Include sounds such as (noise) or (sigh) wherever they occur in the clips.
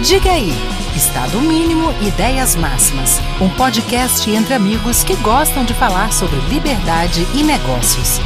Diga aí, Estado Mínimo Ideias Máximas, um podcast entre amigos que gostam de falar sobre liberdade e negócios.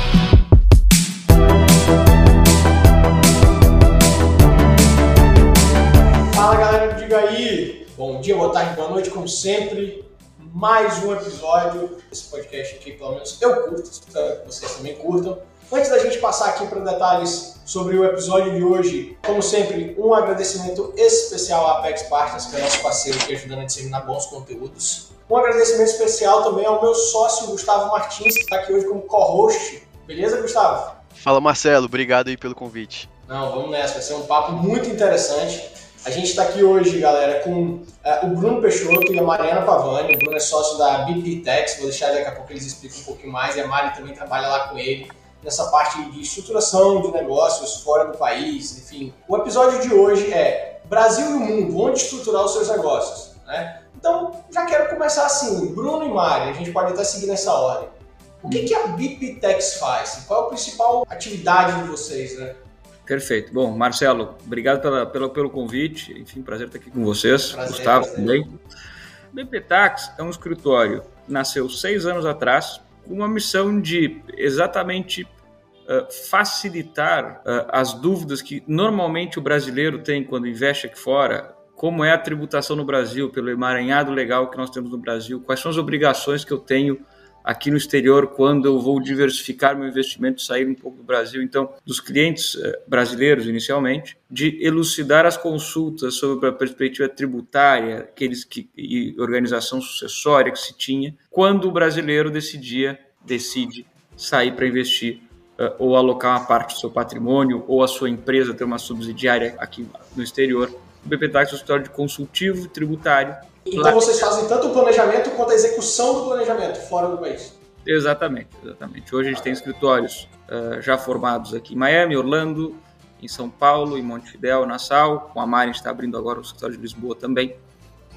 Fala galera, diga aí. Bom dia, boa tarde, boa noite, como sempre. Mais um episódio desse podcast aqui, pelo menos eu curto, espero que vocês também curtam. Antes da gente passar aqui para detalhes sobre o episódio de hoje, como sempre, um agradecimento especial à Apex Partners, que é nosso parceiro que ajuda a disseminar bons conteúdos. Um agradecimento especial também ao meu sócio Gustavo Martins, que está aqui hoje como co-host. Beleza, Gustavo? Fala Marcelo, obrigado aí pelo convite. Não, vamos nessa, vai ser um papo muito interessante. A gente está aqui hoje, galera, com uh, o Bruno Peixoto e a Mariana Pavani. O Bruno é sócio da BP Tex, vou deixar daqui a pouco eles explicam um pouquinho mais, e a Mari também trabalha lá com ele nessa parte de estruturação de negócios fora do país, enfim. O episódio de hoje é Brasil e o mundo, onde estruturar os seus negócios, né? Então, já quero começar assim, Bruno e Mari, a gente pode até seguir nessa ordem. O que, que a BipTex faz? Qual é a principal atividade de vocês, né? Perfeito. Bom, Marcelo, obrigado pela, pela, pelo convite. Enfim, prazer estar aqui com vocês. Prazer, Gustavo prazer. também. BPTax é um escritório nasceu seis anos atrás com uma missão de exatamente facilitar uh, as dúvidas que normalmente o brasileiro tem quando investe aqui fora. Como é a tributação no Brasil, pelo emaranhado legal que nós temos no Brasil, quais são as obrigações que eu tenho aqui no exterior quando eu vou diversificar meu investimento, sair um pouco do Brasil, então, dos clientes eh, brasileiros inicialmente, de elucidar as consultas sobre a perspectiva tributária, aqueles que e organização sucessória que se tinha, quando o brasileiro decidia decide sair para investir ou alocar uma parte do seu patrimônio ou a sua empresa ter uma subsidiária aqui no exterior. O BPTAX é um escritório de consultivo tributário então vocês fazem tanto o planejamento quanto a execução do planejamento fora do país. Exatamente, exatamente. Hoje a gente tem escritórios uh, já formados aqui em Miami, Orlando, em São Paulo, em Montevidéu, Nassau. Com a Mari está abrindo agora o escritório de Lisboa também.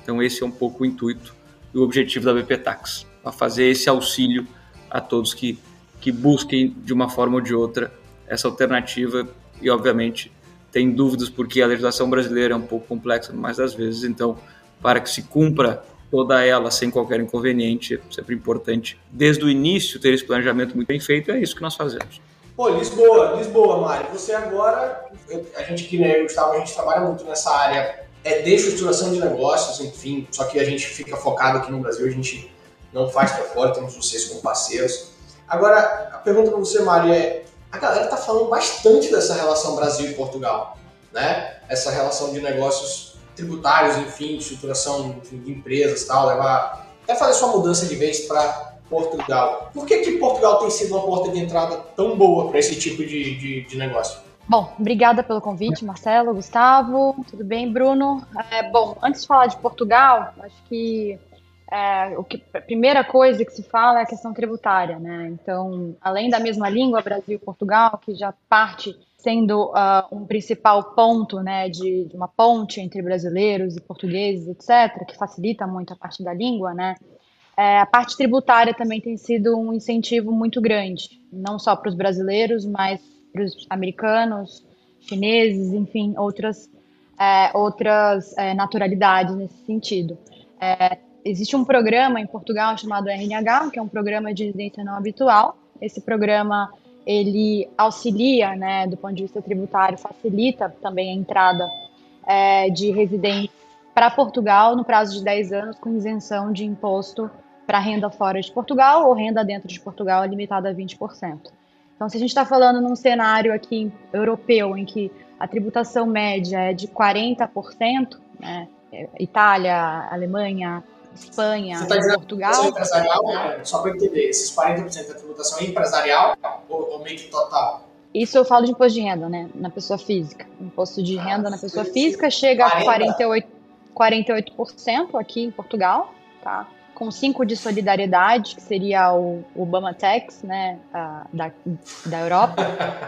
Então esse é um pouco o intuito e o objetivo da BP Tax, para fazer esse auxílio a todos que, que busquem de uma forma ou de outra essa alternativa e obviamente tem dúvidas porque a legislação brasileira é um pouco complexa mais das vezes, então para que se cumpra toda ela sem qualquer inconveniente, é sempre importante, desde o início, ter esse planejamento muito bem feito, é isso que nós fazemos. Pô, Lisboa, Lisboa, Mário, você agora, a gente aqui, né, Gustavo, a gente trabalha muito nessa área é, de estruturação de negócios, enfim, só que a gente fica focado aqui no Brasil, a gente não faz para fora, temos vocês como parceiros. Agora, a pergunta para você, Mário, é, a galera tá falando bastante dessa relação Brasil e Portugal, né? Essa relação de negócios tributários, enfim, estruturação enfim, de empresas tal, levar até fazer sua mudança de vez para Portugal. Por que, que Portugal tem sido uma porta de entrada tão boa para esse tipo de, de, de, negócio? Bom, obrigada pelo convite, Marcelo, Gustavo. Tudo bem, Bruno? É, bom, antes de falar de Portugal, acho que, é, o que a primeira coisa que se fala é a questão tributária, né? Então, além da mesma língua, Brasil e Portugal, que já parte sendo uh, um principal ponto né, de, de, uma ponte entre brasileiros e portugueses, etc., que facilita muito a parte da língua, né, é, a parte tributária também tem sido um incentivo muito grande, não só para os brasileiros, mas para os americanos, chineses, enfim, outras, é, outras é, naturalidades nesse sentido. É, existe um programa em Portugal chamado RNH, que é um programa de residência não habitual. Esse programa ele auxilia, né, do ponto de vista tributário, facilita também a entrada é, de residentes para Portugal no prazo de 10 anos, com isenção de imposto para renda fora de Portugal ou renda dentro de Portugal limitada a 20%. Então, se a gente está falando num cenário aqui europeu em que a tributação média é de 40%, né, é, Itália, Alemanha, Espanha, Você tá dizendo Portugal. empresarial, né? só para entender, esses 40% da tributação é empresarial ou, ou meio que total? Isso eu falo de imposto de renda, né? Na pessoa física. Imposto de ah, renda na pessoa física chega 40. a 48%, 48% aqui em Portugal, tá? Com 5% de solidariedade, que seria o Obama Tax, né? da, da Europa.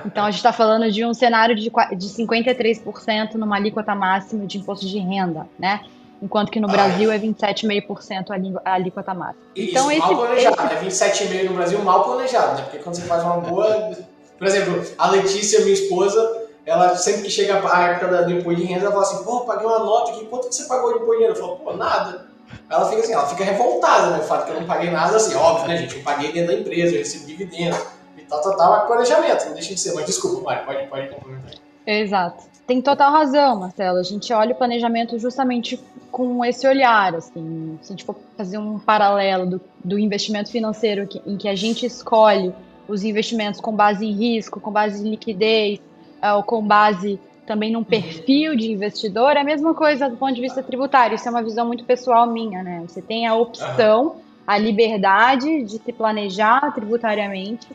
Então a gente está falando de um cenário de, de 53% numa alíquota máxima de imposto de renda, né? Enquanto que no Brasil é 27,5% a alíquota máxima. Então, Isso, esse, mal planejado, esse... é 27,5% no Brasil mal planejado, né? Porque quando você faz uma boa... Por exemplo, a Letícia, minha esposa, ela sempre que chega a época do imposto de renda, ela fala assim, pô, paguei uma nota aqui, quanto que você pagou de imposto de renda? Eu falo, pô, nada. Ela fica assim, ela fica revoltada, né? O fato que eu não paguei nada, assim, óbvio, né, gente? Eu paguei dentro da empresa, eu recebi dividendo e tal, tal, tal, é planejamento, não deixa de ser. Mas desculpa, Mário, pode, pode complementar. Exato. Tem total razão, Marcelo. A gente olha o planejamento justamente com esse olhar, assim. Se a gente for fazer um paralelo do, do investimento financeiro que, em que a gente escolhe os investimentos com base em risco, com base em liquidez, uh, ou com base também num perfil de investidor, é a mesma coisa do ponto de vista tributário. Isso é uma visão muito pessoal minha, né? Você tem a opção, a liberdade de se planejar tributariamente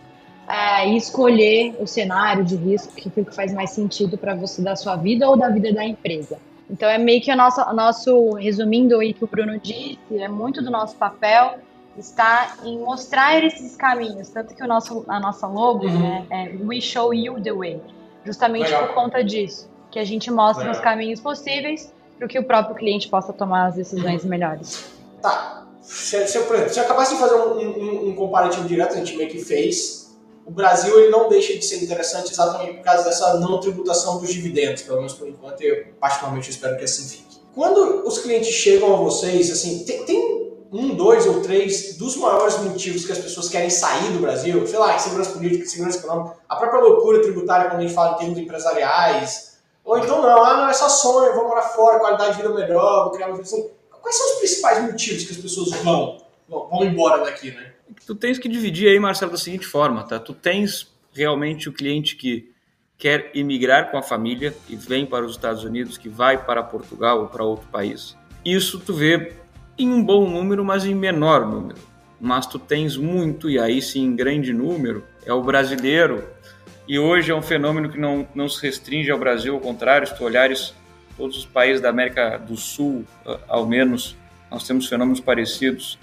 é, e escolher o cenário de risco que, que faz mais sentido para você da sua vida ou da vida da empresa. Então é meio que o nosso, nosso resumindo aí que o Bruno disse, é muito do nosso papel está em mostrar esses caminhos, tanto que o nosso, a nossa logo uhum. né, é We Show You the Way justamente Legal. por conta disso, que a gente mostra Legal. os caminhos possíveis para que o próprio cliente possa tomar as decisões melhores. Tá. Se, se, por exemplo, se eu acabasse de fazer um, um, um, comparativo direto, a gente meio que fez, o Brasil ele não deixa de ser interessante exatamente por causa dessa não tributação dos dividendos, pelo menos por enquanto, eu particularmente espero que assim fique. Quando os clientes chegam a vocês, assim, tem, tem um, dois ou três dos maiores motivos que as pessoas querem sair do Brasil, sei lá, segurança política, segurança econômica, a própria loucura tributária quando a gente fala em termos empresariais, ou então não, ah, não, é só sonho, vou morar fora, qualidade de vida melhor, vou criar uma vida assim. Quais são os principais motivos que as pessoas vão, vão, vão embora daqui, né? Tu tens que dividir aí, Marcelo, da seguinte forma, tá? Tu tens realmente o cliente que quer imigrar com a família e vem para os Estados Unidos, que vai para Portugal ou para outro país. Isso tu vê em um bom número, mas em menor número. Mas tu tens muito, e aí sim em grande número, é o brasileiro. E hoje é um fenômeno que não, não se restringe ao Brasil, ao contrário, se tu olhares todos os países da América do Sul, uh, ao menos, nós temos fenômenos parecidos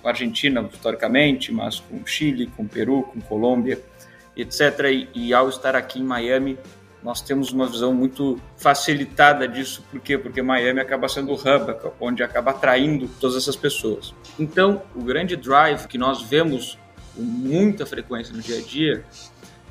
com a Argentina, historicamente, mas com Chile, com Peru, com Colômbia, etc. E, e ao estar aqui em Miami, nós temos uma visão muito facilitada disso, por quê? Porque Miami acaba sendo o hub, onde acaba atraindo todas essas pessoas. Então, o grande drive que nós vemos com muita frequência no dia a dia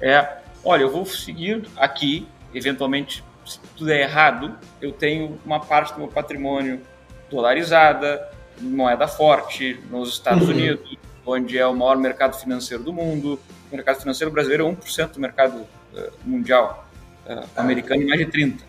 é: olha, eu vou seguir aqui, eventualmente, se tudo é errado, eu tenho uma parte do meu patrimônio dolarizada, moeda forte, nos Estados uhum. Unidos, onde é o maior mercado financeiro do mundo. O mercado financeiro brasileiro é 1% do mercado uh, mundial uh, americano mais de 30.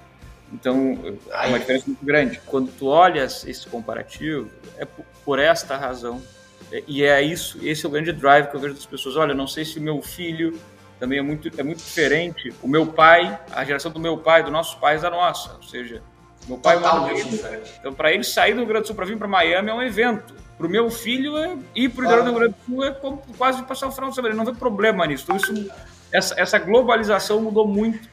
Então, é uma diferença muito grande. Quando tu olhas esse comparativo, é por esta razão. É, e é isso, esse é o grande drive que eu vejo das pessoas. Olha, não sei se o meu filho também é muito, é muito diferente. O meu pai, a geração do meu pai, dos nossos pais, da nossa. Ou seja, meu pai Totalmente diferente. Então, para ele sair do Rio Grande do Sul para vir para Miami é um evento. Para o meu filho, é, ir para o Rio Grande do Sul é como quase passar o final de semana. Ele não vê problema nisso. Então, isso, essa, essa globalização mudou muito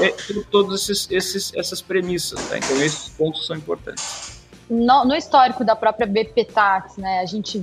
é, todas esses, esses, essas premissas. Tá? Então, esses pontos são importantes. No, no, histórico da própria BP Tax, né, a gente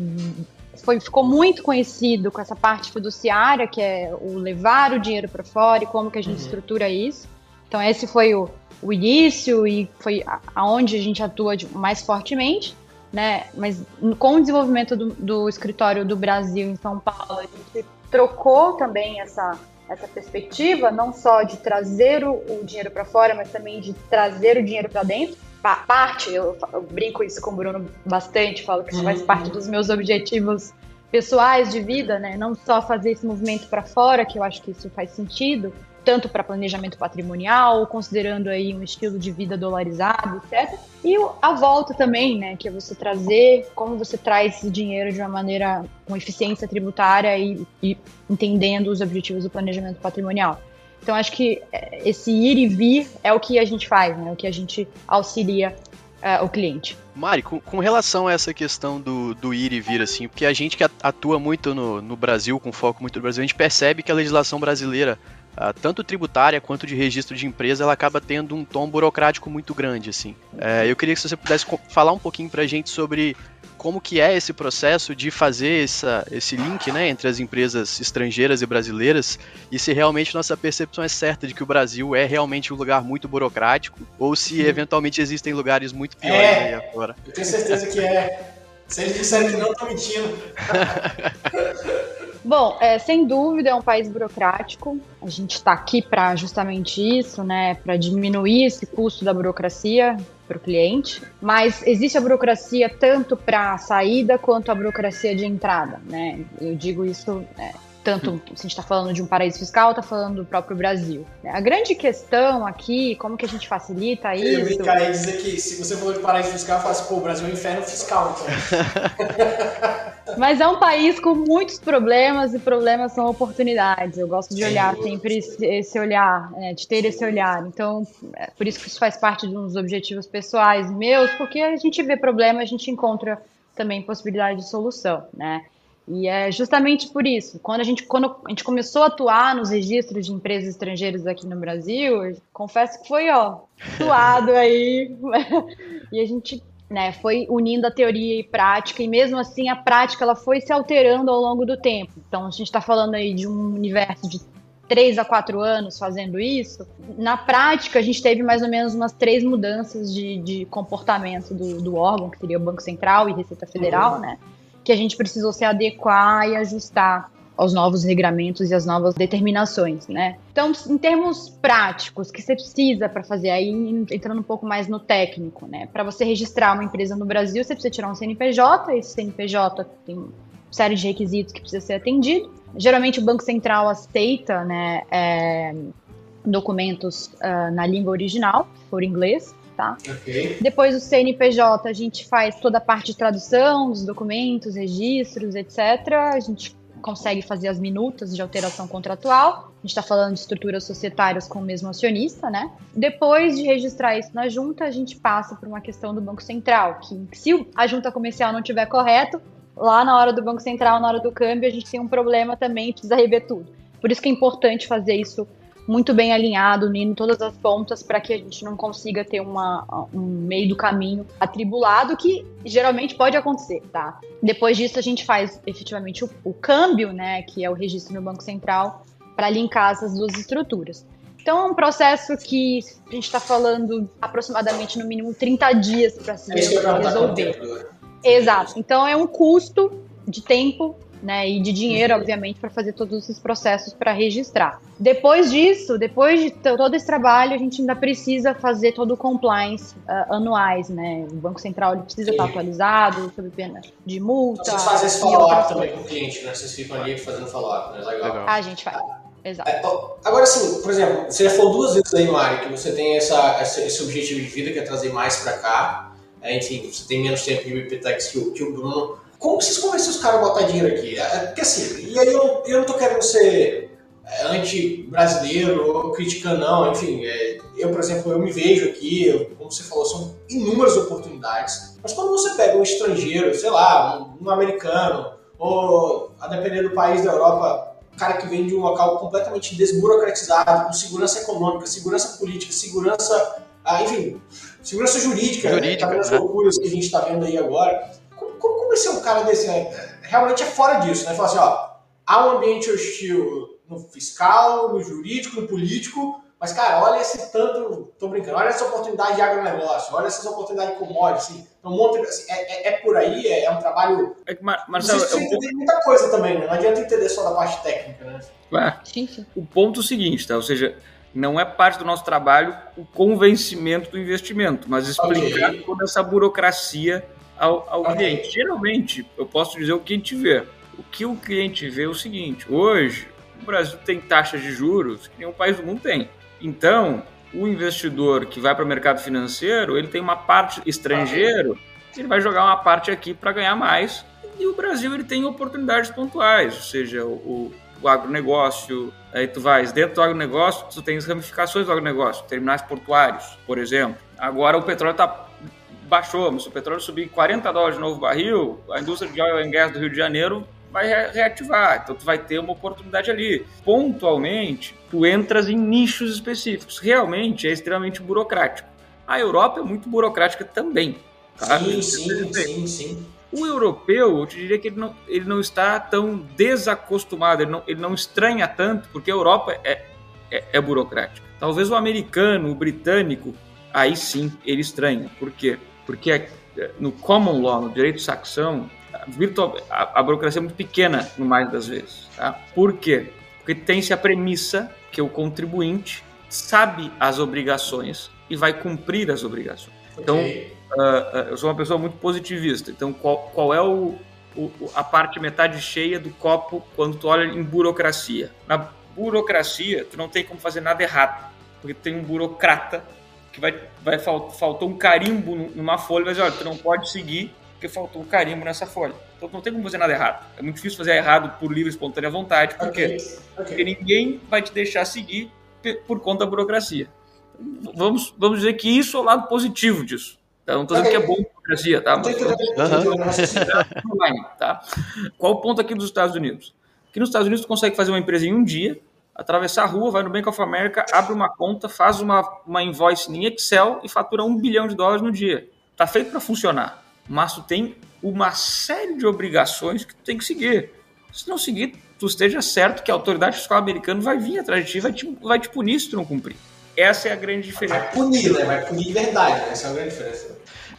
foi, ficou muito conhecido com essa parte fiduciária, que é o levar o dinheiro para fora e como que a gente uhum. estrutura isso. Então, esse foi o, o início e foi aonde a gente atua de, mais fortemente. Né? Mas com o desenvolvimento do, do escritório do Brasil em São Paulo, a gente trocou também essa, essa perspectiva, não só de trazer o, o dinheiro para fora, mas também de trazer o dinheiro para dentro. Pa parte, eu, eu, brinco isso com o Bruno bastante, falo que isso faz parte uhum. dos meus objetivos pessoais de vida, né? Não só fazer esse movimento para fora, que eu acho que isso faz sentido, tanto para planejamento patrimonial, considerando aí um estilo de vida dolarizado, etc. E a volta também, né, que é você trazer, como você traz esse dinheiro de uma maneira com eficiência tributária e, e entendendo os objetivos do planejamento patrimonial. Então, acho que é, esse ir e vir é o que a gente faz, né, o que a gente auxilia uh, o cliente. Mari, com, com, relação a essa questão do, do ir e vir, assim, porque a gente que atua muito no, no Brasil, com foco muito no Brasil, a gente percebe que a legislação brasileira Uh, tanto tributária quanto de registro de empresa, ela acaba tendo um tom burocrático muito grande, assim. Uh, eu queria que você pudesse falar um pouquinho para a gente sobre como que é esse processo de fazer essa, esse link né, entre as empresas estrangeiras e brasileiras e se realmente nossa percepção é certa de que o Brasil é realmente um lugar muito burocrático ou se eventualmente existem lugares muito piores é, aí afora. Eu tenho certeza que é. Se eles disserem que não, estão mentindo. (laughs) Bom, é, sem dúvida é um país burocrático. A gente está aqui para justamente isso, né? Para diminuir esse custo da burocracia para o cliente. Mas existe a burocracia tanto para a saída quanto a burocracia de entrada, né? Eu digo isso é, tanto se a gente está falando de um paraíso fiscal, está falando do próprio Brasil. A grande questão aqui, como que a gente facilita isso? Eu ia brincar e dizer que se você falou de paraíso fiscal, eu falo assim, pô, o Brasil é um inferno fiscal, então. (laughs) Mas é um país com muitos problemas e problemas são oportunidades. Eu gosto de olhar sempre esse olhar, né, de ter esse olhar. Então, é por isso que isso faz parte de uns objetivos pessoais meus, porque a gente vê problema, a gente encontra também possibilidade de solução, né? E é justamente por isso, quando a gente, quando a gente começou a atuar nos registros de empresas estrangeiras aqui no Brasil, confesso que foi, ó, suado aí. (laughs) e a gente né, foi unindo a teoria e prática, e mesmo assim a prática ela foi se alterando ao longo do tempo. Então a gente está falando aí de um universo de três a quatro anos fazendo isso. Na prática, a gente teve mais ou menos umas três mudanças de, de comportamento do, do órgão, que seria o Banco Central e Receita Federal, uhum. né? Que a gente precisou se adequar e ajustar aos novos regramentos e às novas determinações, né? Então, em termos práticos, que você precisa para fazer aí, entrando um pouco mais no técnico, né? Para você registrar uma empresa no Brasil, você precisa tirar um CNPJ, esse CNPJ tem série de requisitos que precisa ser atendido. Geralmente o Banco Central aceita, né, é, documentos uh, na língua original, por inglês, tá? Okay. Depois do CNPJ, a gente faz toda a parte de tradução dos documentos, registros, etc. A gente consegue fazer as minutas de alteração contratual. A gente está falando de estruturas societárias com o mesmo acionista, né? Depois de registrar isso na junta, a gente passa por uma questão do Banco Central, que se a junta comercial não tiver correto, lá na hora do Banco Central, na hora do câmbio, a gente tem um problema também precisa rever tudo. Por isso que é importante fazer isso muito bem alinhado, unindo todas as pontas para que a gente não consiga ter uma, um meio do caminho atribulado, que geralmente pode acontecer, tá? Depois disso, a gente faz efetivamente o, o câmbio, né, que é o registro no Banco Central, para linkar essas duas estruturas. Então, é um processo que a gente está falando aproximadamente no mínimo 30 dias para se é resolver. Exato. Então, é um custo de tempo né, e de dinheiro, obviamente, para fazer todos esses processos para registrar. Depois disso, depois de todo esse trabalho, a gente ainda precisa fazer todo o compliance uh, anuais, né? O Banco Central ele precisa Sim. estar atualizado sobre pena de multa. Vocês fazem esse follow-up também com o cliente, né? Vocês ficam ali fazendo follow-up, né? Legal. Legal. Ah, a gente faz. Exato. É, agora sim, por exemplo, você já falou duas vezes aí, Mari, que você tem essa, esse objetivo de vida que é trazer mais para cá. É, enfim, você tem menos tempo de BPTEX que o, que o Bruno. Como vocês convencem os caras a botar dinheiro aqui? É, porque assim, e aí eu, eu não tô querendo ser é, anti-brasileiro ou criticando, não. Enfim, é, eu, por exemplo, eu me vejo aqui, eu, como você falou, são inúmeras oportunidades. Mas quando você pega um estrangeiro, sei lá, um, um americano, ou a depender do país da Europa, um cara que vem de um local completamente desburocratizado, com segurança econômica, segurança política, segurança, ah, enfim, segurança jurídica, jurídica né? tá vendo as loucuras que a gente está vendo aí agora como, como ser um cara desse? Né? Realmente é fora disso, né? Falar assim, ó, há um ambiente hostil no fiscal, no jurídico, no político, mas, cara, olha esse tanto, tô brincando, olha essa oportunidade de agronegócio, olha essa oportunidade de commodities, assim, então, um monte, assim, é, é, é, por aí, é, é um trabalho... É que, Marcelo, você precisa entender muita coisa também, né? Não adianta entender só da parte técnica, né? É. O ponto é o seguinte, tá? Ou seja, não é parte do nosso trabalho o convencimento do investimento, mas explicar okay. toda essa burocracia ao, ao cliente. Geralmente, eu posso dizer o que a gente vê. O que o cliente vê é o seguinte: hoje, o Brasil tem taxas de juros que nenhum país do mundo tem. Então, o investidor que vai para o mercado financeiro, ele tem uma parte estrangeiro, ele vai jogar uma parte aqui para ganhar mais. E o Brasil ele tem oportunidades pontuais, ou seja, o, o agronegócio, aí tu vais dentro do agronegócio, tu tens ramificações do agronegócio, terminais portuários, por exemplo. Agora o petróleo está baixou, se o petróleo subir 40 dólares de novo barril, a indústria de oil and gas do Rio de Janeiro vai reativar, então tu vai ter uma oportunidade ali. Pontualmente, tu entras em nichos específicos. Realmente é extremamente burocrático. A Europa é muito burocrática também. Tá? Sim, sim, sim, sim. O europeu, eu te diria que ele não, ele não está tão desacostumado, ele não, ele não estranha tanto, porque a Europa é, é, é burocrática. Talvez o americano, o britânico, aí sim ele estranha. Por quê? Porque no common law, no direito saxão, virtual, a, a, burocracia é muito pequena no mais das vezes. Tá? Por quê? Porque tem-se a premissa que o contribuinte sabe as obrigações e vai cumprir as obrigações. Então, okay. uh, uh, eu sou uma pessoa muito positivista. Então, qual, qual é o, o, a parte metade cheia do copo quando tu olha em burocracia? Na burocracia, tu não tem como fazer nada errado, porque tem um burocrata que vai, vai faltou um carimbo numa folha, mas olha, tu não pode seguir porque faltou um carimbo nessa folha. Então não tem como fazer nada errado. É muito difícil fazer errado por livre e espontânea vontade, porque, okay. Okay. porque ninguém vai te deixar seguir por conta da burocracia. Vamos, vamos dizer que isso é o lado positivo disso. Então, não estou dizendo okay. que é bom a burocracia, tá? Mas, uhum. tá? Qual o ponto aqui dos Estados Unidos? Aqui nos Estados Unidos, tu consegue fazer uma empresa em um dia, atravessar a rua, vai no Bank of America, abre uma conta, faz uma, uma invoice em Excel e fatura um bilhão de dólares no dia. Tá feito para funcionar, mas tu tem uma série de obrigações que tu tem que seguir. Se não seguir, tu esteja certo que a autoridade fiscal americana vai vir atrás de ti, vai te, vai te punir se tu não cumprir. Essa é a grande diferença. Vai punir, né? Vai punir de verdade, né? Essa é a grande diferença.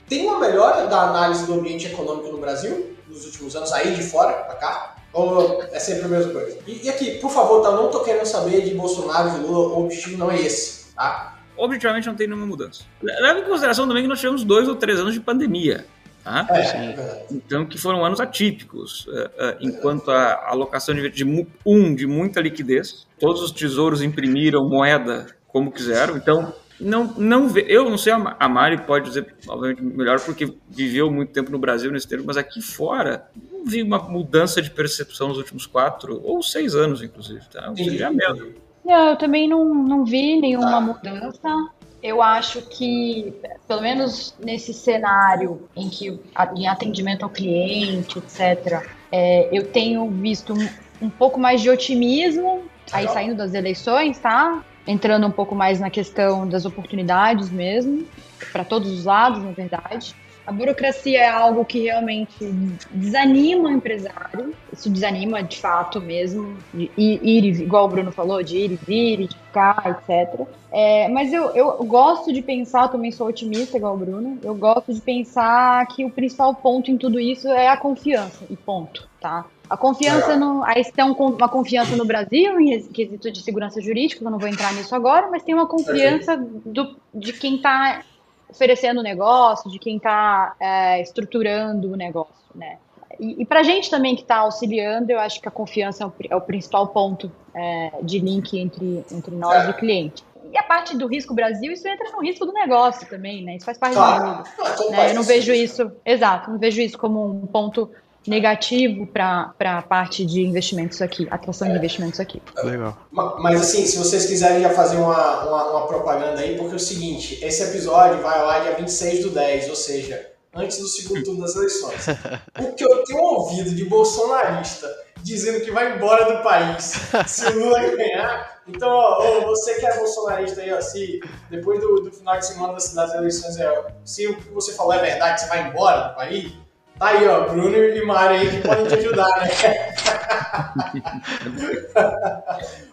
Tem uma melhora da análise do ambiente econômico no Brasil nos últimos anos, aí de fora para cá? Ou é sempre a mesma coisa? E, e aqui, por favor, tá, eu não tô querendo saber de Bolsonaro e Lula, o objetivo não é esse, tá? Objetivamente não tem nenhuma mudança. Leva em consideração também que nós tivemos dois ou três anos de pandemia. Tá? É, é então, que foram anos atípicos, uh, uh, enquanto a alocação de, de, um, de muita liquidez, todos os tesouros imprimiram moeda como quiseram, então não, não vê, eu não sei, a Mari pode dizer, obviamente, melhor, porque viveu muito tempo no Brasil nesse tempo, mas aqui fora, não vi uma mudança de percepção nos últimos quatro ou seis anos, inclusive, tá? Ou seja, mesmo. Não, eu também não, não vi nenhuma tá. mudança eu acho que, pelo menos nesse cenário em que em atendimento ao cliente, etc., é, eu tenho visto um, um, pouco mais de otimismo, aí saindo das eleições, tá? Entrando um pouco mais na questão das oportunidades mesmo, para todos os lados, na verdade. A burocracia é algo que realmente desanima o empresário. Isso desanima de fato mesmo, de ir, igual o Bruno falou, de ir e vir, de ficar, etc. É, mas eu, eu gosto de pensar, também sou otimista igual o Bruno, eu gosto de pensar que o principal ponto em tudo isso é a confiança, e ponto, tá? A confiança no. Aí tem uma confiança no Brasil em quesito de segurança jurídica, eu não vou entrar nisso agora, mas tem uma confiança do, de quem está oferecendo o negócio, de quem está é, estruturando o negócio, né? E, e para a gente também que está auxiliando, eu acho que a confiança é o, é o principal ponto é, de link entre, entre nós e o cliente. E a parte do risco Brasil, isso entra no risco do negócio também, né? Isso faz parte claro. do jogo. Né? Eu não vejo isso, exato, não vejo isso como um ponto negativo para a parte de investimentos aqui, atração de investimentos aqui. Legal. Mas assim, se vocês quiserem já fazer uma, uma, uma, propaganda aí, porque é o seguinte, esse episódio vai lá dia 26 do 10, ou seja, antes do segundo turno das eleições. (laughs) O que eu tenho ouvido de bolsonarista dizendo que vai embora do país (laughs) se o Lula ganhar. Então, ó, você que é bolsonarista aí, ó, se depois do, do final de semana das, das eleições, é, se o que você falou é verdade, você vai embora do país, Tá aí, ó, Bruno e Mari aí que podem te ajudar, né?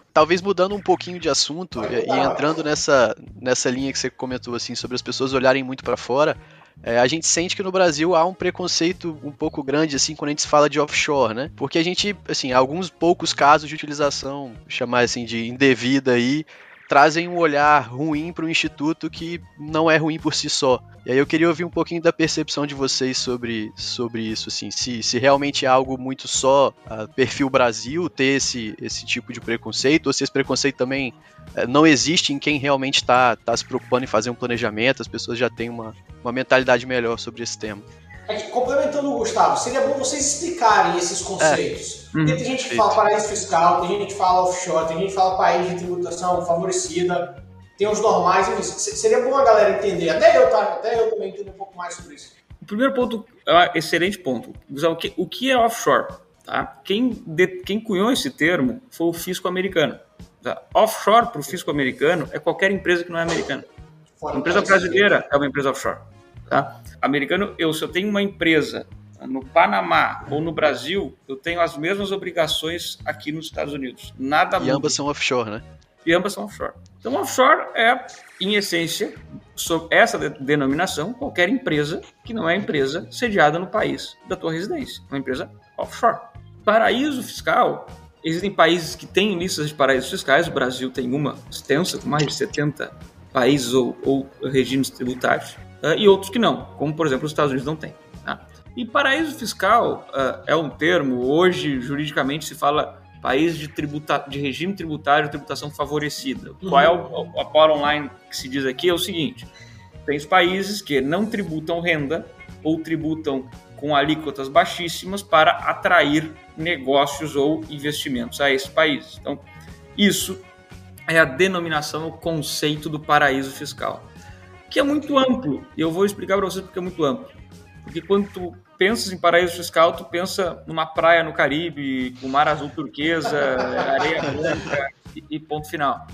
(laughs) Talvez mudando um pouquinho de assunto e, e entrando nessa, nessa linha que você comentou assim sobre as pessoas olharem muito para fora, é, a gente sente que no Brasil há um preconceito um pouco grande assim quando a gente fala de offshore, né? Porque a gente, assim, alguns poucos casos de utilização, chamar assim de indevida aí, trazem um olhar ruim para o instituto que não é ruim por si só. E aí eu queria ouvir um pouquinho da percepção de vocês sobre, sobre isso, assim, se, se realmente é algo muito só uh, perfil Brasil ter esse, esse tipo de preconceito, ou se esse preconceito também uh, não existe em quem realmente está tá se preocupando em fazer um planejamento, as pessoas já têm uma, uma mentalidade melhor sobre esse tema. É complementando o Gustavo, seria bom vocês explicarem esses conceitos. É. Uhum. Tem gente que fala paraíso fiscal, tem gente que fala offshore, tem gente que fala país de tributação favorecida, tem os normais, seria bom a galera entender, até eu, tá? Até eu também entendo um pouco mais sobre isso. O primeiro ponto, é excelente ponto. O que, o que é offshore? Tá? Quem, de, quem cunhou esse termo foi o fisco americano. Tá? Offshore para o fisco americano é qualquer empresa que não é americana. Fora empresa brasileira é uma empresa offshore. Tá? Americano, eu se eu tenho uma empresa no Panamá ou no Brasil, eu tenho as mesmas obrigações aqui nos Estados Unidos. Nada E muda. ambas são offshore, né? E ambas são offshore. Então, offshore é, em essência, sob essa denominação qualquer empresa que não é empresa sediada no país da tua residência, uma empresa offshore. Paraíso fiscal, existem países que têm listas de paraísos fiscais, o Brasil tem uma extensa, com mais de 70 países ou, ou regimes tributários, uh, e outros que não, como por exemplo os Estados Unidos não têm. Tá? E paraíso fiscal uh, é um termo, hoje juridicamente se fala país de, tributa de regime tributário de tributação favorecida. Uhum. Qual é o, a bottom line que se diz aqui? É o seguinte: tem os países que não tributam renda ou tributam com alíquotas baixíssimas para atrair negócios ou investimentos a esses países. Então, isso é a denominação, o conceito do paraíso fiscal, que é muito amplo. E eu vou explicar para vocês porque é muito amplo. Porque quando tu pensas em paraíso fiscal, tu pensa numa praia no Caribe, com mar azul turquesa, (laughs) areia branca e, e ponto final.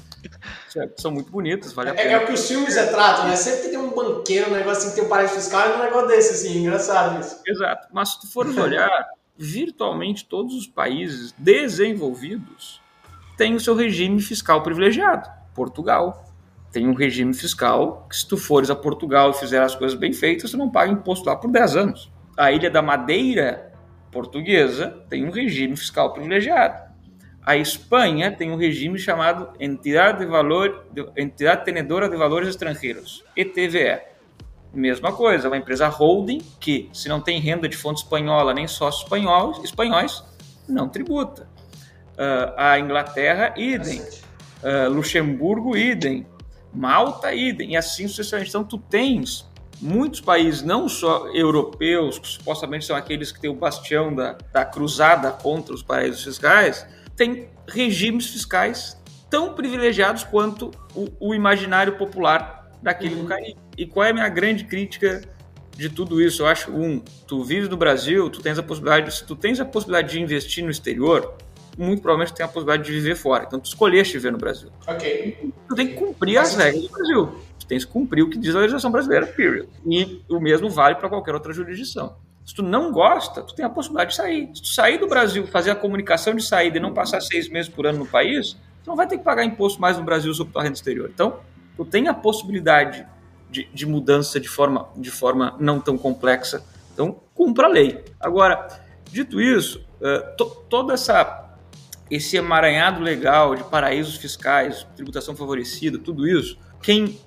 São muito bonitas, vale a é, pena. É, o que os filmes retratam, né? Sempre que tem um banqueiro, um negócio assim, que tem um paraíso fiscal, é um negócio desse, assim, engraçado isso. Exato. Mas se tu fores olhar, virtualmente todos os países desenvolvidos têm o seu regime fiscal privilegiado. Portugal tem um regime fiscal que se tu fores a Portugal e fizer as coisas bem feitas, tu não paga imposto lá por 10 anos a Ilha da Madeira portuguesa tem um regime fiscal privilegiado. A Espanha tem um regime chamado Entidade, de Valor, Entidade Tenedora de Valores Estrangeiros, ETVE. Mesma coisa, uma empresa holding que, se não tem renda de fonte espanhola nem sócios espanhóis, espanhóis não tributa. Uh, a Inglaterra, idem. Uh, Luxemburgo, idem. Malta, idem. E assim sucessivamente. Então, tu tens muitos países, não só europeus, que supostamente são aqueles que têm o bastião da, da cruzada contra os paraísos fiscais, têm regimes fiscais tão privilegiados quanto o, o imaginário popular daquele uhum. do Caribe. E qual é a minha grande crítica de tudo isso? Eu acho, um, tu vives no Brasil, tu tens a possibilidade, se tu tens a possibilidade de investir no exterior, muito provavelmente tu tem a possibilidade de viver fora. Então tu escolheste viver no Brasil. Ok. Tu tem que cumprir as regras do Brasil tu tens que cumprir o que diz a legislação brasileira, period. E o mesmo vale para qualquer outra jurisdição. Se tu não gosta, tu tem a possibilidade de sair. Se tu sair do Brasil, fazer a comunicação de saída e não passar seis meses por ano no país, tu não vai ter que pagar imposto mais no Brasil sobre tua renda exterior. Então, tu tem a possibilidade de, de mudança de forma, de forma não tão complexa. Então, cumpra a lei. Agora, dito isso, uh, to, toda essa esse emaranhado legal de paraísos fiscais, tributação favorecida, tudo isso, quem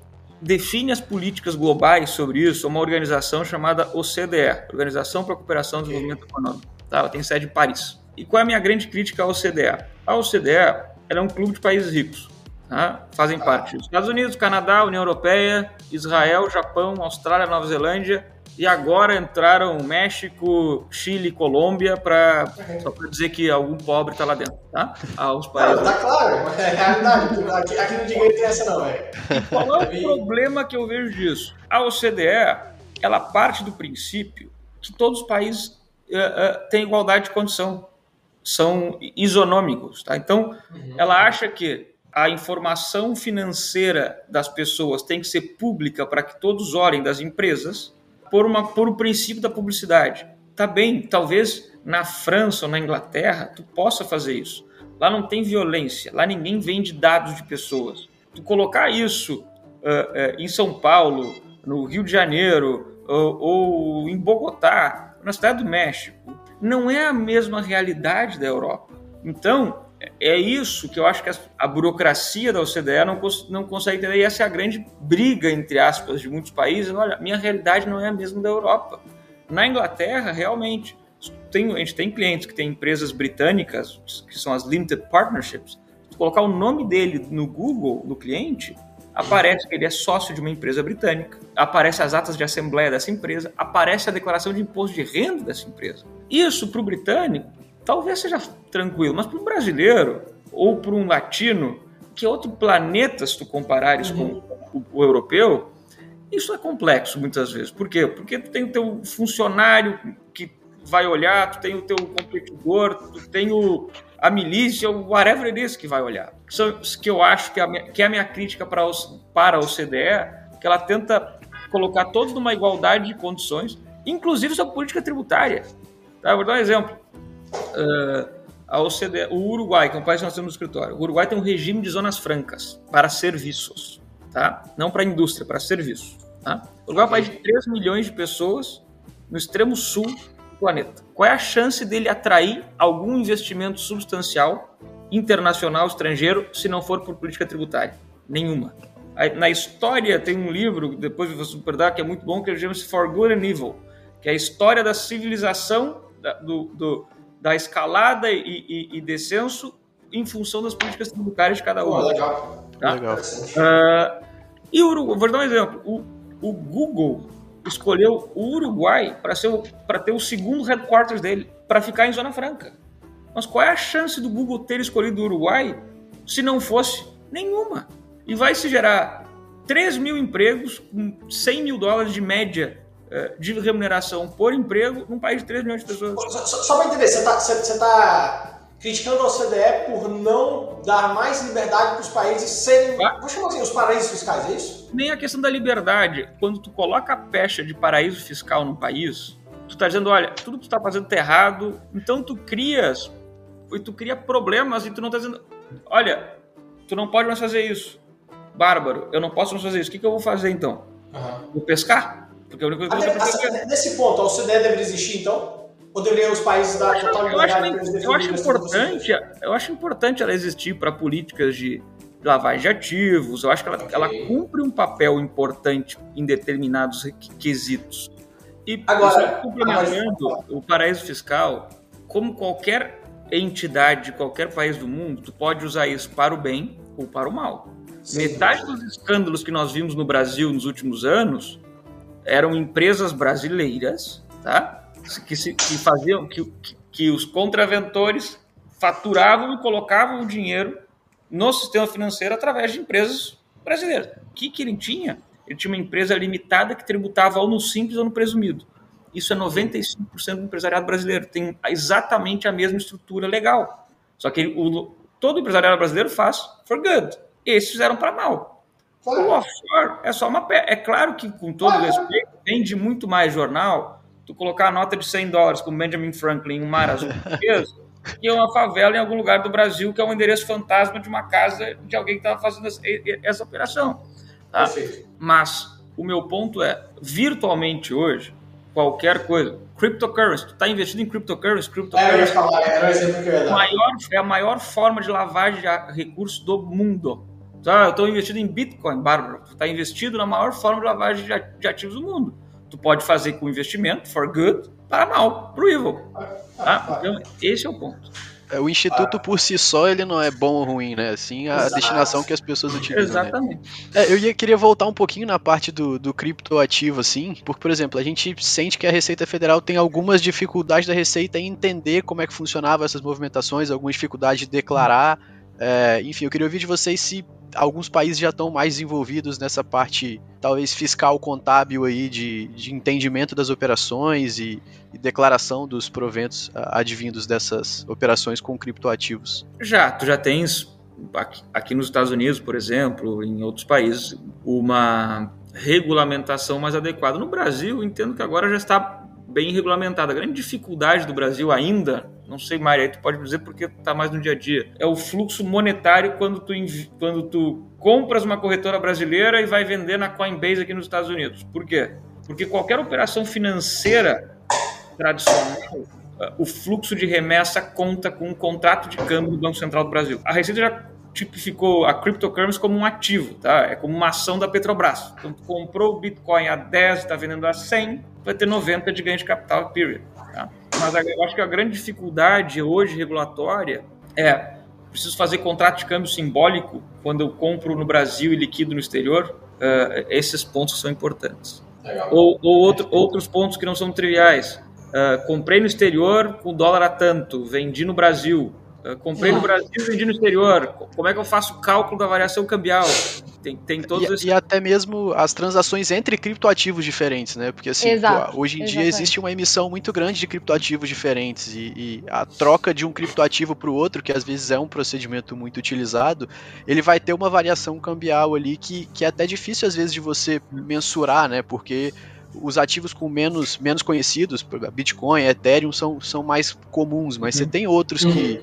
define as políticas globais sobre isso uma organização chamada OCDE, Organização para a Cooperação e Desenvolvimento Econômico. Tá? Ela tem sede em Paris. E qual é a minha grande crítica à OCDE? A OCDE é um clube de países ricos. Tá? Fazem parte dos Estados Unidos, Canadá, União Europeia, Israel, Japão, Austrália, Nova Zelândia e agora entraram México, Chile, Colômbia para só para dizer que algum pobre está lá dentro, tá? Aos países. Não, tá claro, (laughs) é realidade. Aqui, aqui no dinheiro tem essa não, velho. Qual é o problema que eu vejo disso? A OCDE, ela parte do princípio que todos os países uh, uh, têm igualdade de condição, são isonômicos, tá? Então, uhum. ela acha que a informação financeira das pessoas tem que ser pública para que todos olhem das empresas por, uma, por o princípio da publicidade. Tá bem, talvez na França ou na Inglaterra tu possa fazer isso. Lá não tem violência, lá ninguém vende dados de pessoas. Tu colocar isso uh, uh, em São Paulo, no Rio de Janeiro uh, ou em Bogotá, na cidade do México, não é a mesma realidade da Europa. Então, é isso que eu acho que a, burocracia da OCDE não, não consegue entender, e essa é a grande briga, entre aspas, de muitos países. Olha, minha realidade não é a mesma da Europa. Na Inglaterra, realmente, tem, a gente tem clientes que têm empresas britânicas, que são as Limited Partnerships. Se colocar o nome dele no Google, no cliente, aparece que ele é sócio de uma empresa britânica, aparece as atas de assembleia dessa empresa, aparece a declaração de imposto de renda dessa empresa. Isso para o britânico talvez seja tranquilo, mas para um brasileiro ou para um latino, que é outro planeta se tu comparares uhum. com o, o, europeu, isso é complexo muitas vezes. Por quê? Porque tu tem o teu funcionário que vai olhar, tu tem o teu competidor, tu tem o, a milícia, o whatever it is que vai olhar. Isso que eu acho que, é a minha, que é a minha crítica para, os, para a OCDE, que ela tenta colocar todos numa igualdade de condições, inclusive sua política tributária. Tá? Vou dar um exemplo uh, a OCDE, o Uruguai, que é um país que nós temos no escritório, o Uruguai tem um regime de zonas francas para serviços. tá? Não para indústria, para serviço. Tá? O Uruguai é um país de 3 milhões de pessoas no extremo sul do planeta. Qual é a chance dele atrair algum investimento substancial internacional, estrangeiro, se não for por política tributária? Nenhuma. Na história tem um livro, depois vou superar, que é muito bom, que chama-se For Good and Evil, que é a história da civilização, do, do, da escalada e, e, e, descenso em função das políticas tributárias de cada um. Oh, legal. Tá? legal. Uh, e o Uruguai, vou dar um exemplo. O, o Google escolheu o Uruguai para ter o segundo headquarters dele, para ficar em Zona Franca. Mas qual é a chance do Google ter escolhido o Uruguai se não fosse? Nenhuma. E vai se gerar 3 mil empregos com 100 mil dólares de média de remuneração por emprego num país de 3 milhões de pessoas. Só, só, só para entender, você está tá criticando a OCDE por não dar mais liberdade para os países serem, ah. vou chamar assim, os paraísos fiscais, é isso? Nem a questão da liberdade. Quando tu coloca a pecha de paraíso fiscal num país, tu está dizendo, olha, tudo que tu está fazendo está errado, então tu crias, tu cria problemas e tu não está dizendo, olha, tu não pode mais fazer isso. Bárbaro, eu não posso mais fazer isso. O que, que eu vou fazer então? Uhum. Vou pescar? Porque a única coisa que eu deve, Nesse ponto, a OCDE deveria existir então? Ou deveriam os países dar total liberdade eu acho, eu acho importante, eu acho importante ela existir para políticas de lavagem de ativos. Eu acho que ela, okay. ela cumpre um papel importante em determinados quesitos. E agora, complementando agora... o paraíso fiscal, como qualquer entidade, qualquer país do mundo, tu pode usar isso para o bem ou para o mal. Sim. Metade dos escândalos que nós vimos no Brasil nos últimos anos eram empresas brasileiras, tá? que, se, que faziam que, que, os contraventores faturavam e colocavam o dinheiro no sistema financeiro através de empresas brasileiras. O que, que ele tinha? Ele tinha uma empresa limitada que tributava ou no simples ou no presumido. Isso é 95% do empresariado brasileiro. Tem exatamente a mesma estrutura legal. Só que o, todo empresariado brasileiro faz for good. Esses fizeram para mal. O offshore é só uma. É claro que, com todo respeito, vende muito mais jornal tu colocar a nota de 100 dólares com Benjamin Franklin em um mar azul (laughs) que é uma favela em algum lugar do Brasil, que é um endereço fantasma de uma casa de alguém que estava fazendo essa operação. Tá? Mas o meu ponto é, virtualmente hoje, qualquer coisa, cryptocurrency, tu está investido em cryptocurrency, cryptocurrency é, falar, dar. Maior, é a maior forma de lavagem de recursos do mundo. Tá? Eu estou investido em Bitcoin, Bárbara. Tu está investido na maior forma de lavagem de ativos do mundo tu pode fazer com investimento, for good, para mal, para o evil. Tá? Então, esse é o ponto. É, o instituto por si só ele não é bom ou ruim, né? Assim, a Exato. destinação que as pessoas utilizam. Né? Exatamente. Né? É, eu ia, queria voltar um pouquinho na parte do, do criptoativo, assim, porque, por exemplo, a gente sente que a Receita Federal tem algumas dificuldades da Receita em entender como é que funcionavam essas movimentações, algumas dificuldades de declarar. É, enfim, eu queria ouvir de vocês se alguns países já estão mais envolvidos nessa parte, talvez fiscal contábil aí, de, de entendimento das operações e, e declaração dos proventos advindos dessas operações com criptoativos. Já, tu já tens aqui, aqui nos Estados Unidos, por exemplo, em outros países, uma regulamentação mais adequada. No Brasil, entendo que agora já está bem regulamentada. A grande dificuldade do Brasil ainda, não sei, Maria, aí tu pode dizer porque está mais no dia a dia, é o fluxo monetário quando tu, quando tu compras uma corretora brasileira e vai vender na Coinbase aqui nos Estados Unidos. Por quê? Porque qualquer operação financeira tradicional, o fluxo de remessa conta com um contrato de câmbio do Banco Central do Brasil. A Receita já tipificou a cryptocurrency como um ativo, tá? É como uma ação da Petrobras. Então, tu comprou o Bitcoin a 10 e está vendendo a 100, vai ter 90 de ganho de capital, period. Mas eu acho que a grande dificuldade hoje regulatória é preciso fazer contrato de câmbio simbólico quando eu compro no Brasil e liquido no exterior. Uh, esses pontos são importantes. Ou, ou outro, outros pontos que não são triviais. Uh, comprei no exterior com dólar a tanto, vendi no Brasil, eu comprei no Brasil e vendi no exterior. Como é que eu faço o cálculo da variação cambial? Tem, tem todos e, esses... e até mesmo as transações entre criptoativos diferentes, né? Porque assim, pô, hoje em Exatamente. dia existe uma emissão muito grande de criptoativos diferentes e, e a troca de um criptoativo para o outro, que às vezes é um procedimento muito utilizado, ele vai ter uma variação cambial ali que, que é até difícil às vezes de você mensurar, né? Porque os ativos com menos, menos conhecidos, Bitcoin, Ethereum, são, são mais comuns, mas uhum. você tem outros uhum.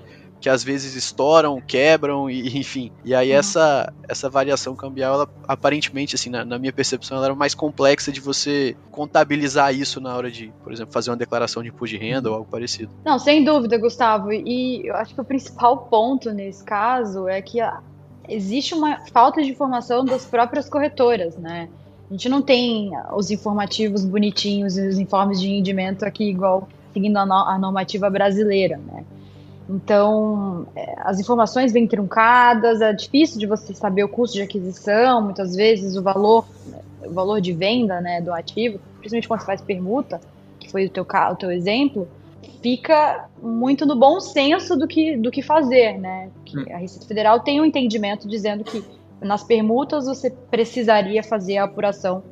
Que às vezes estouram, quebram e (laughs) enfim. E aí uhum. essa essa variação cambial, ela aparentemente assim, na, na, minha percepção, ela era mais complexa de você contabilizar isso na hora de, por exemplo, fazer uma declaração de imposto de renda ou algo parecido. Não, sem dúvida, Gustavo. E eu acho que o principal ponto nesse caso é que existe uma falta de informação das próprias corretoras, né? A gente não tem os informativos bonitinhos e os informes de rendimento aqui igual seguindo a, no a normativa brasileira, né? Então, é, as informações vêm truncadas, é difícil de você saber o custo de aquisição, muitas vezes o valor, o valor de venda né, do ativo, principalmente quando você faz permuta, que foi o teu, o teu exemplo, fica muito no bom senso do que, do que fazer, né? Que hum. a Receita Federal tem um entendimento dizendo que nas permutas você precisaria fazer a apuração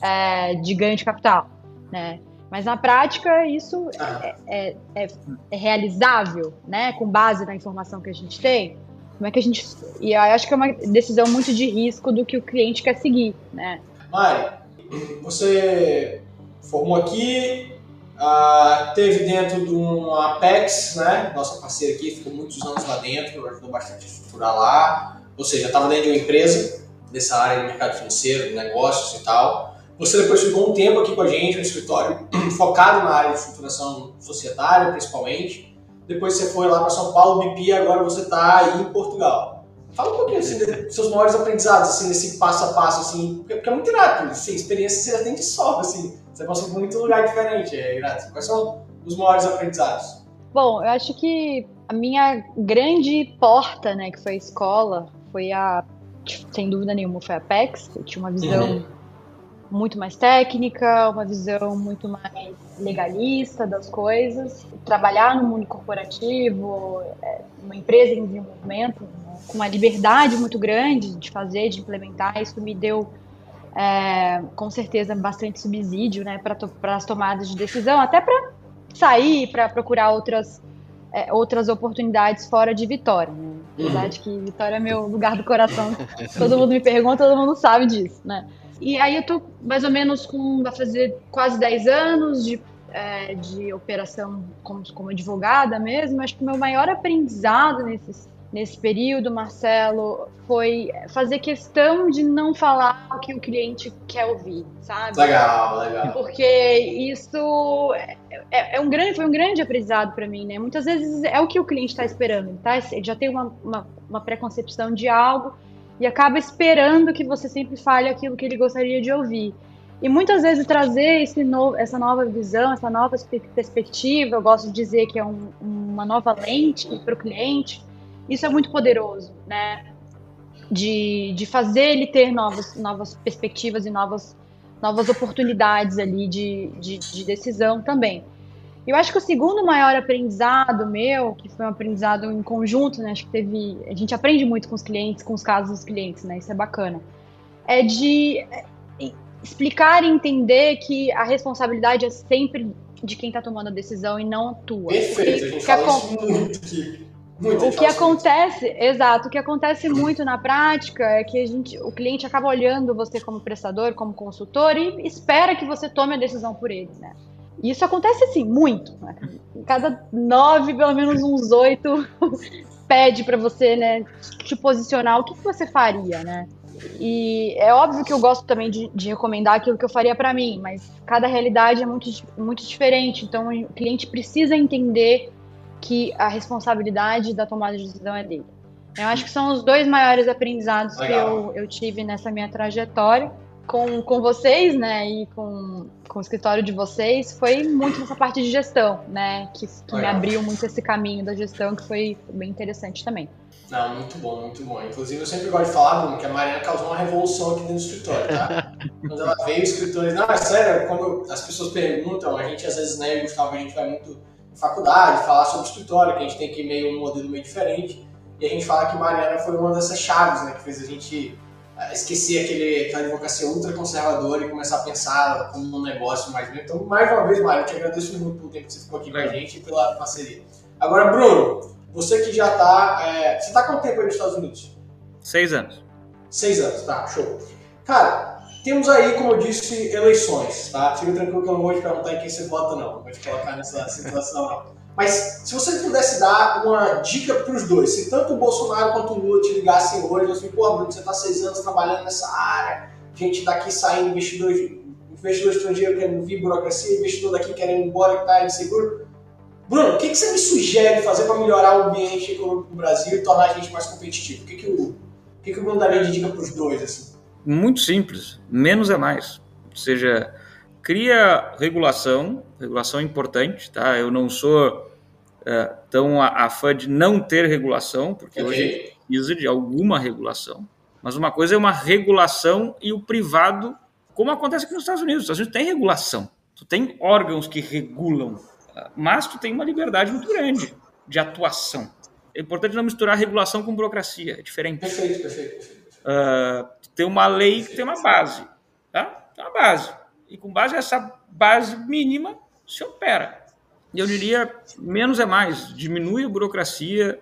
é, de ganho de capital, né? Mas na prática isso é, é, é, é, realizável, né? Com base na informação que a gente tem. Como é que a gente e eu acho que é uma decisão muito de risco do que o cliente quer seguir, né? Mari, você formou aqui, uh, teve dentro de um Apex, né? Nossa parceira aqui ficou muitos anos lá dentro, ajudou bastante a estruturar lá. Ou seja, estava dentro de uma empresa dessa área de mercado financeiro, de negócios e tal. Você depois ficou um tempo aqui com a gente no escritório, (clears throat) focado na área de estruturação societária, principalmente. Depois você foi lá para São Paulo, BP, agora você está aí em Portugal. Fala um pouquinho assim, dos seus maiores aprendizados, assim, nesse passo a passo, assim, porque, porque é muito irado, assim, experiência você tem de sobra, assim, você consegue muito lugar diferente, é irado. Quais são os maiores aprendizados? Bom, eu acho que a minha grande porta, né, que foi a escola, foi a, sem dúvida nenhuma, foi a PEX. Eu tinha uma visão uhum. Muito mais técnica, uma visão muito mais legalista das coisas. Trabalhar no mundo corporativo, é, uma empresa em desenvolvimento, com uma liberdade muito grande de fazer, de implementar, isso me deu é, com certeza bastante subsídio né, para to as tomadas de decisão, até para sair, para procurar outras é, outras oportunidades fora de Vitória. Né? Apesar de que Vitória é meu lugar do coração, (laughs) todo mundo me pergunta, todo mundo sabe disso, né? E aí eu tô mais ou menos com, vai fazer quase 10 anos de, é, de operação como, como advogada mesmo. Acho que o meu maior aprendizado nesses nesse período, Marcelo, foi fazer questão de não falar o que o cliente quer ouvir, sabe? Legal, legal. Porque isso é, é, um grande, foi um grande aprendizado para mim, né? Muitas vezes é o que o cliente está esperando, tá? Ele já tem uma, uma, uma preconcepção de algo e acaba esperando que você sempre fale aquilo que ele gostaria de ouvir. E muitas vezes trazer novo, essa nova visão, essa nova perspectiva, eu gosto de dizer que é um, uma nova lente para o cliente, isso é muito poderoso, né? De, de fazer ele ter novas, novas perspectivas e novas, novas oportunidades ali de, de, de decisão também. Eu acho que o segundo maior aprendizado meu, que foi um aprendizado em conjunto, né? Acho que teve. A gente aprende muito com os clientes, com os casos dos clientes, né? Isso é bacana. É de é, explicar e entender que a responsabilidade é sempre de quem está tomando a decisão e não a tua. Perfeito, a gente fala isso muito aqui. Muito o que acontece, exato, o que acontece muito na prática é que a gente, o cliente acaba olhando você como prestador, como consultor e espera que você tome a decisão por ele, né? E isso acontece sim, muito. Né? Cada nove, pelo menos uns oito, (laughs) pede para você, né, te posicionar. O que, que você faria, né? E é óbvio que eu gosto também de, de recomendar aquilo que eu faria para mim, mas cada realidade é muito, muito diferente. Então o cliente precisa entender que a responsabilidade da tomada de decisão é dele. Eu acho que são os dois maiores aprendizados Legal. que eu, eu tive nessa minha trajetória com, com vocês, né, e com, com o escritório de vocês, foi muito nessa parte de gestão, né, que, que me abriu muito esse caminho da gestão, que foi bem interessante também. Não, muito bom, muito bom. Inclusive, eu sempre gosto de falar, Bruno, que a Mariana causou uma revolução aqui dentro do escritório, tá? (laughs) quando ela veio, o escritório... Não, é sério, quando as pessoas perguntam, a gente às vezes, né, Gustavo, a gente vai muito faculdade, falar sobre escritório, que a gente tem que meio um modelo meio diferente. E a gente fala que Mariana foi uma dessas chaves, né, que fez a gente esquecer aquele, aquela advocacia ultra conservadora e começar a pensar como um negócio mais bem. Então, mais uma vez, Mário, eu te agradeço muito pelo tempo que você ficou aqui com a gente e pela parceria. Agora, Bruno, você que já está. É, você está quanto tempo aí nos Estados Unidos? Seis anos. Seis anos, tá, show. Cara, temos aí, como eu disse, eleições, tá? Fica tranquilo que eu não vou te perguntar em quem você vota, não. Não vou te colocar nessa situação, não. Mas se você pudesse dar uma dica para os dois, se tanto o Bolsonaro quanto o Lula te ligassem hoje, assim, pô, Bruno, você está seis anos trabalhando nessa área, gente daqui saindo, investidor, investidor estrangeiro querendo vir burocracia, investidor daqui querendo ir embora que está inseguro. Bruno, o que, que você me sugere fazer para melhorar o ambiente econômico do Brasil e tornar a gente mais competitivo? O que, que, o, que, que o Bruno daria de dica para os dois? Assim? Muito simples, menos é mais. Ou seja, cria regulação, regulação é importante, tá? Eu não sou é, tão a, a, fã de não ter regulação, porque okay. hoje precisa de alguma regulação. Mas uma coisa é uma regulação e o privado, como acontece aqui nos Estados Unidos. Os Estados Unidos tem regulação, tu tem órgãos que regulam, mas tu tem uma liberdade muito grande de atuação. É importante não misturar regulação com burocracia, é diferente. Perfeito, perfeito. perfeito. Uh, tem uma lei que tem uma base, tá? Tem uma base e com base nessa base mínima se opera. Eu diria, menos é mais, diminui a burocracia,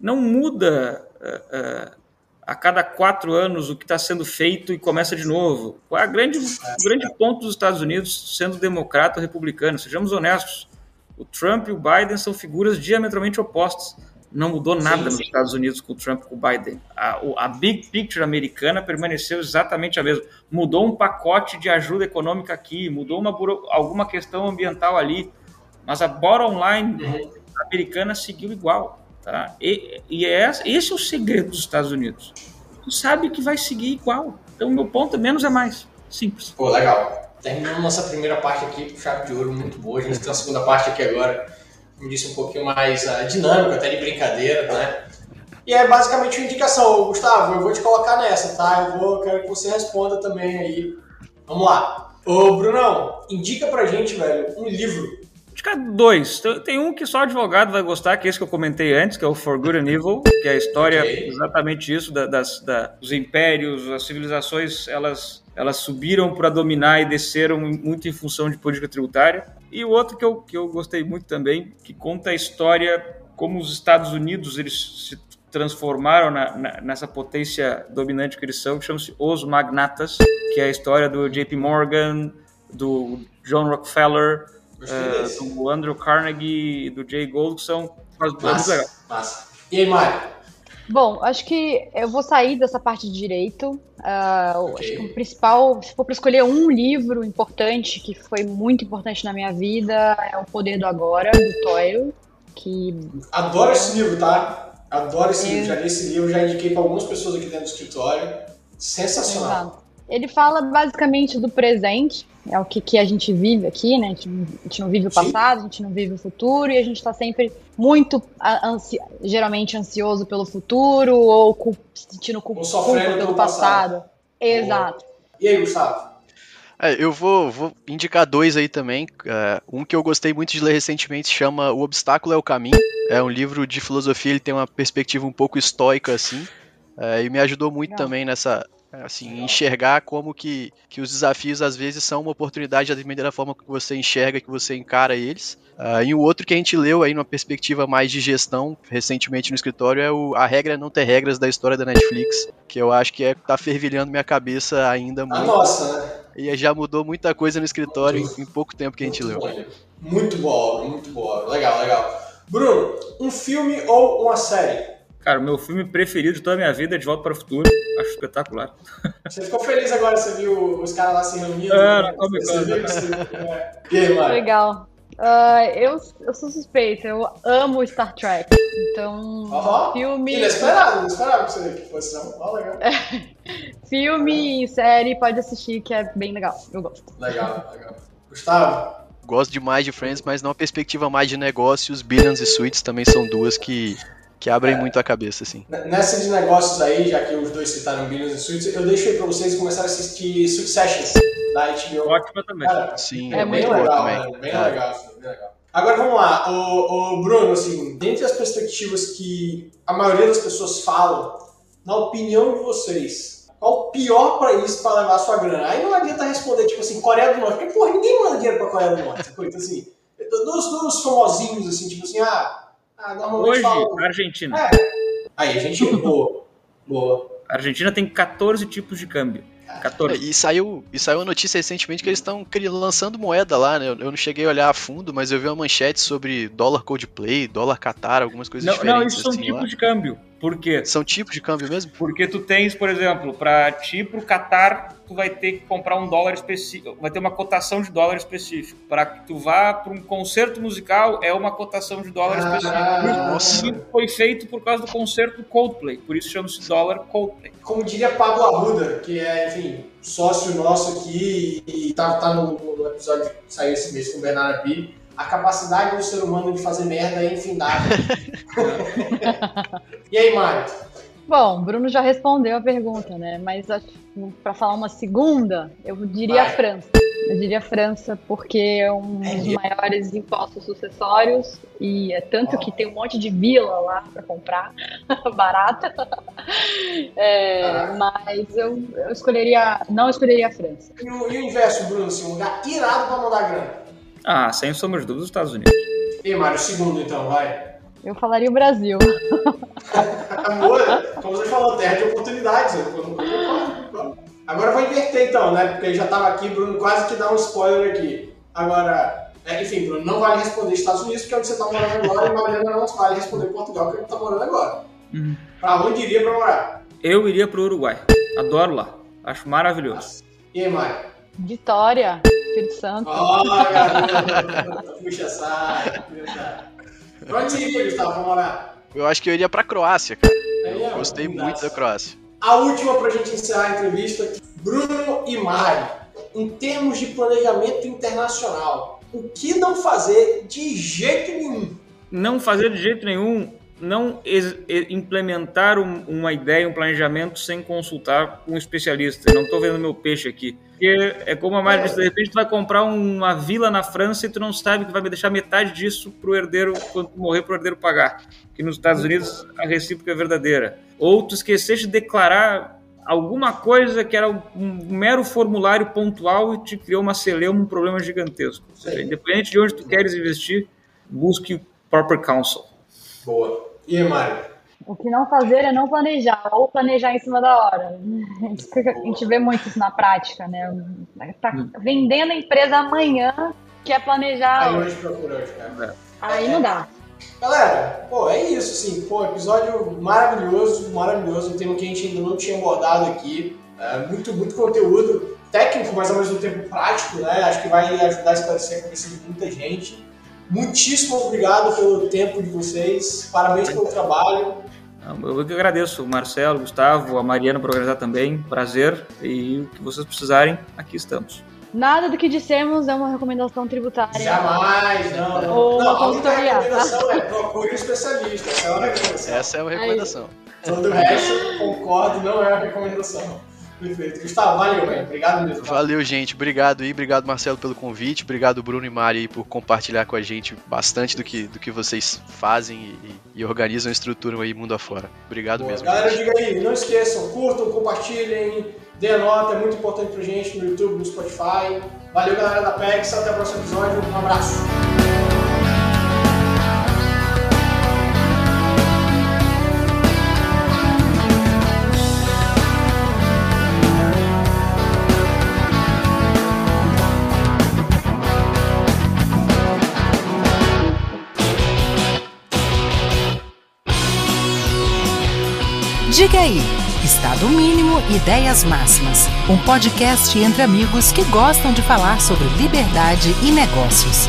não muda uh, uh, a cada quatro anos o que está sendo feito e começa de novo. A grande, o grande ponto dos Estados Unidos, sendo democrata ou republicano, sejamos honestos, o Trump e o Biden são figuras diametralmente opostas não mudou nada sim, nos Estados Unidos com o Trump e com o Biden. A, a big picture americana permaneceu exatamente a mesma. Mudou um pacote de ajuda econômica aqui, mudou uma, alguma questão ambiental ali, mas a bottom line uhum. americana seguiu igual. Tá? E, e é, esse é o segredo dos Estados Unidos. Tu sabe que vai seguir igual. Então, meu ponto é menos é mais. Simples. Pô, legal. Terminamos nossa primeira parte aqui com chave de ouro, muito boa. A gente tem a segunda parte aqui agora como disse, um pouquinho mais uh, dinâmico, até de brincadeira, né? E é basicamente uma indicação. Gustavo, eu vou te colocar nessa, tá? Eu vou, quero que você responda também aí. Vamos lá. Ô, Brunão, indica pra gente, velho, um livro. Indica dois. Tem um que só advogado vai gostar, que é esse que eu comentei antes, que é o For Good and (laughs) Evil, que é a história okay. exatamente isso, da, das, da, dos impérios, as civilizações, elas elas subiram para dominar e desceram muito em função de política tributária. E o outro que eu, que eu gostei muito também, que conta a história como os Estados Unidos eles se transformaram na, na, nessa potência dominante que eles são, que chama-se Os Magnatas, que é a história do JP Morgan, do John Rockefeller, uh, do Andrew Carnegie, do Jay Gold, que são... Massa, massa. E aí, Mário? Bom, acho que eu vou sair dessa parte de direito. Uh, okay. Acho que o principal, se for para escolher um livro importante que foi muito importante na minha vida, é O Poder do Agora, do Toyle. Que... Adoro esse livro, tá? Adoro esse livro. Já li esse livro, já indiquei para algumas pessoas aqui dentro do escritório. Sensacional. Exato. Ele fala basicamente do presente, é o que, que a gente vive aqui, né? A gente, a gente não vive o passado, a gente não vive o futuro e a gente está sempre muito, ansi geralmente ansioso pelo futuro ou cu sentindo culpa, culpa pelo passado. passado. Exato. E aí, Gustavo? É, eu vou, vou, indicar dois aí também. É, um que eu gostei muito de ler recentemente chama O Obstáculo é o Caminho. É um livro de filosofia, ele tem uma perspectiva um pouco estoica, assim. É, e me ajudou muito Não. também nessa, assim, enxergar como que, que os desafios às vezes são uma oportunidade a depender da forma que você enxerga, que você encara eles. Uh, e o outro que a gente leu aí numa perspectiva mais de gestão recentemente no escritório é o A Regra é Não Ter Regras da história da Netflix, que eu acho que é, tá fervilhando minha cabeça ainda muito. A nossa, né? E já mudou muita coisa no escritório em, em, pouco tempo que a gente leu. Muito boa, muito boa. Legal, legal. Bruno, um filme ou uma série? Cara, o meu filme preferido de toda a minha vida é De Volta para o Futuro. Acho espetacular. Você ficou feliz agora, você viu os caras lá se reunindo? É, Comic Con. É. E aí, Mari? Legal. Uh, eu, eu sou suspeita, eu amo Star Trek. Então, uhum. filme. Inesperado, não esperava que você fosse não. legal. filme e série, pode assistir, que é bem legal. Eu gosto. Legal, legal. Gustavo? Gosto demais de Friends, mas numa perspectiva mais de negócios, Billions e Suits também são duas que que abrem é, muito a cabeça, assim. Nessa de negócios aí, já que os dois citaram Billions e Suits, eu deixo aí pra vocês começarem a assistir Succession da HBO. Ótima também. Cara, Sim, é, é muito legal, também. Né? Bem, é. legal, bem legal. Agora vamos lá, o, o Bruno, assim, dentre as perspectivas que a maioria das pessoas falam, na opinião de vocês, qual o pior país para levar sua grana? Aí não adianta responder, tipo assim, Coreia do Norte, porque, porra, ninguém manda dinheiro pra Coreia do Norte, (laughs) então, assim, dos, dos famosinhos, assim, tipo assim, ah, ah, Hoje, falo... Argentina. É. Aí, Argentina, (laughs) boa. Boa. A Argentina tem 14 tipos de câmbio. 14. E saiu, e saiu a notícia recentemente que eles estão lançando moeda lá, né? Eu não cheguei a olhar a fundo, mas eu vi uma manchete sobre dólar Coldplay, dólar Qatar, algumas coisas não, diferentes. Não, isso são assim, tipos lá. de câmbio. Por quê? São tipos de câmbio mesmo? Porque tu tens, por exemplo, para ti, pro Qatar, tu vai ter que comprar um dólar específico, vai ter uma cotação de dólar específico. Para que tu vá para um concerto musical, é uma cotação de dólar Ah, específico. nossa. Isso foi feito por causa do concerto do Coldplay, por isso chama-se dólar Coldplay. Como diria Pablo Arruda, que é, enfim, sócio nosso aqui e tá, tá no, no episódio que saiu esse mês com o Bernardo Pires, a capacidade do ser humano de fazer merda é infindável. (laughs) e aí, Mário? Bom, Bruno já respondeu a pergunta, né? Mas para falar uma segunda, eu diria Vai. França. Eu diria França porque é um É dos maiores impostos sucessórios e é tanto Ó. que tem um monte de vila lá para comprar, (laughs) barata. É, mas eu, eu escolheria, não escolheria a França. E o, e o inverso, Bruno, assim, um lugar irado pra mandar grana. Ah, sem sombra de dúvida, os Estados Unidos. E aí, Mário, o segundo então, vai. Eu falaria o Brasil. Amor, como você falou, terra de oportunidades. Agora eu vou inverter então, né? Porque já tava aqui, Bruno quase que dá um spoiler aqui. Agora, é, enfim, Bruno, não vale responder Estados Unidos, porque é onde você tá morando agora, e Mariana não vale responder Portugal, que é onde tá morando agora. Hum. Pra onde iria pra morar? Eu iria pro Uruguai. Adoro lá. Acho maravilhoso. E aí, Mário? Vitória, Espírito Santo. Ó, garoto, puxa saco, saco. Pra onde você iria, Gustavo, pra morar? Eu acho que eu iria pra Croácia, cara. Aí, ó, Gostei muito da. Croácia. A última pra gente encerrar a entrevista. Bruno e Mari, em termos de planejamento internacional, o que não fazer de jeito nenhum? não fazer de jeito nenhum, não implementar um- uma ideia, um planejamento sem consultar um especialista. Eu não estou vendo meu peixe aqui. Porque é como a Mari disse, de repente tu vai comprar uma vila na França e tu não sabe que vai deixar metade disso pro herdeiro, quando tu morrer, pro herdeiro pagar. Que nos Estados Unidos a recíproca é verdadeira. Ou tu esqueceste de declarar alguma coisa que era um mero formulário pontual e te criou uma celeuma, um problema gigantesco. Ou seja, independente de onde tu queres investir, busque o proper counsel. Boa. E aí, Mari? O que não fazer é não planejar, ou planejar em cima da hora. A gente, fica- a gente vê muito isso na prática, né? Tá vendendo a empresa amanhã, quer planejar. Aí hoje procura hoje, cara. Aí não dá. Galera, pô, é isso, assim, pô, episódio maravilhoso, maravilhoso, um tema que a gente ainda não tinha abordado aqui, É, muito, muito conteúdo técnico, mas ao mesmo tempo prático, né, acho que vai ajudar a esclarecer a cabeça de muita gente. Muitíssimo obrigado pelo tempo de vocês, parabéns pelo trabalho, Eu que agradeço, o Marcelo, o Gustavo, a Mariana por organizar também. Prazer. E o que vocês precisarem, aqui estamos. Nada do que dissemos é uma recomendação tributária. jamais, não, não. Ou não, uma a única recomendação é procure um especialista, essa é a recomendação. Essa é uma recomendação. Todo o resto, concordo, não é uma recomendação. Perfeito. Gustavo, valeu, velho. Obrigado mesmo. tá? Valeu, gente. Obrigado aí. Obrigado, Marcelo, pelo convite. Obrigado, Bruno e Mari, por compartilhar com a gente bastante do que, do que vocês fazem e, e organizam e estruturam aí mundo afora. Obrigado Boa. mesmo. Galera, gente. diga aí, não esqueçam, curtam, compartilhem, dê a nota, é muito importante pra gente no YouTube, no Spotify. Valeu, galera da PEX, até o próximo episódio, um abraço. Diga aí, Estado Mínimo Ideias Máximas, um podcast entre amigos que gostam de falar sobre liberdade e negócios.